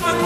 Bye.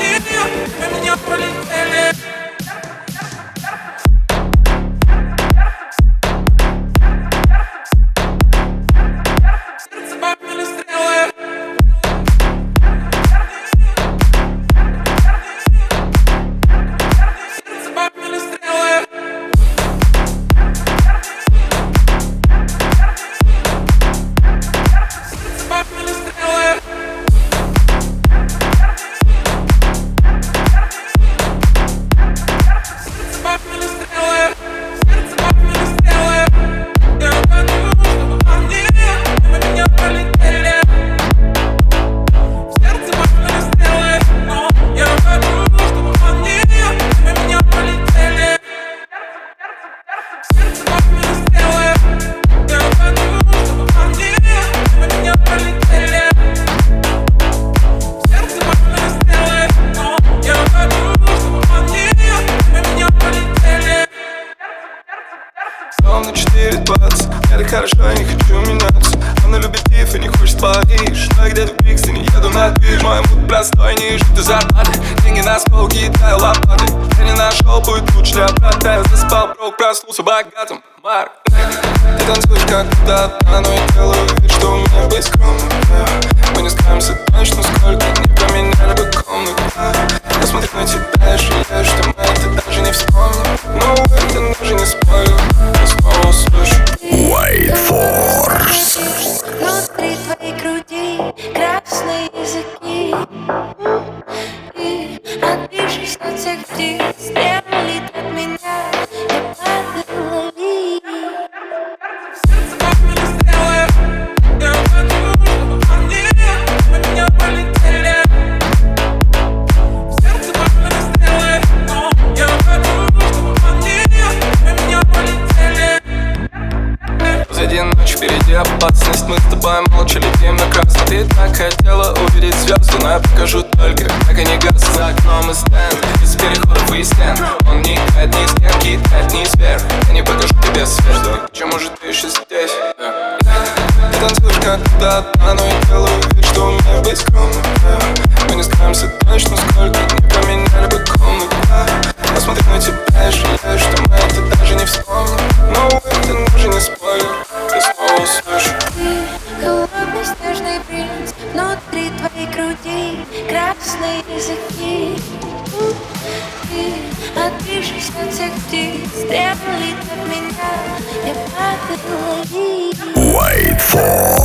Улыбаться Мне так хорошо, я не хочу меняться. Она любит Киев и не хочет Париж. Но я где-то в Брикстоне еду на движ Мой мут простой, не ты зарплаты Деньги на скол, кидаю лопаты. Я не нашел путь лучше для брата. Я заспал, брок, проснулся богатым Марк. Ты танцуешь как будто одна Но я делаю вид, что у меня быть скромным Мы не скажемся точно, сколько не поменяли бы комнату впереди опасность Мы с тобой молча летим на красный Ты так хотела увидеть звезды Но я покажу только, как они гаснут За окном и стенд, из переходов и стен Он не играет ни стенки, играет ни сфер Я не покажу тебе свет. Почему же ты еще здесь? Ты танцуешь как красные языки. Ты, отбившись от всех птиц летит от меня. Я лови White Force.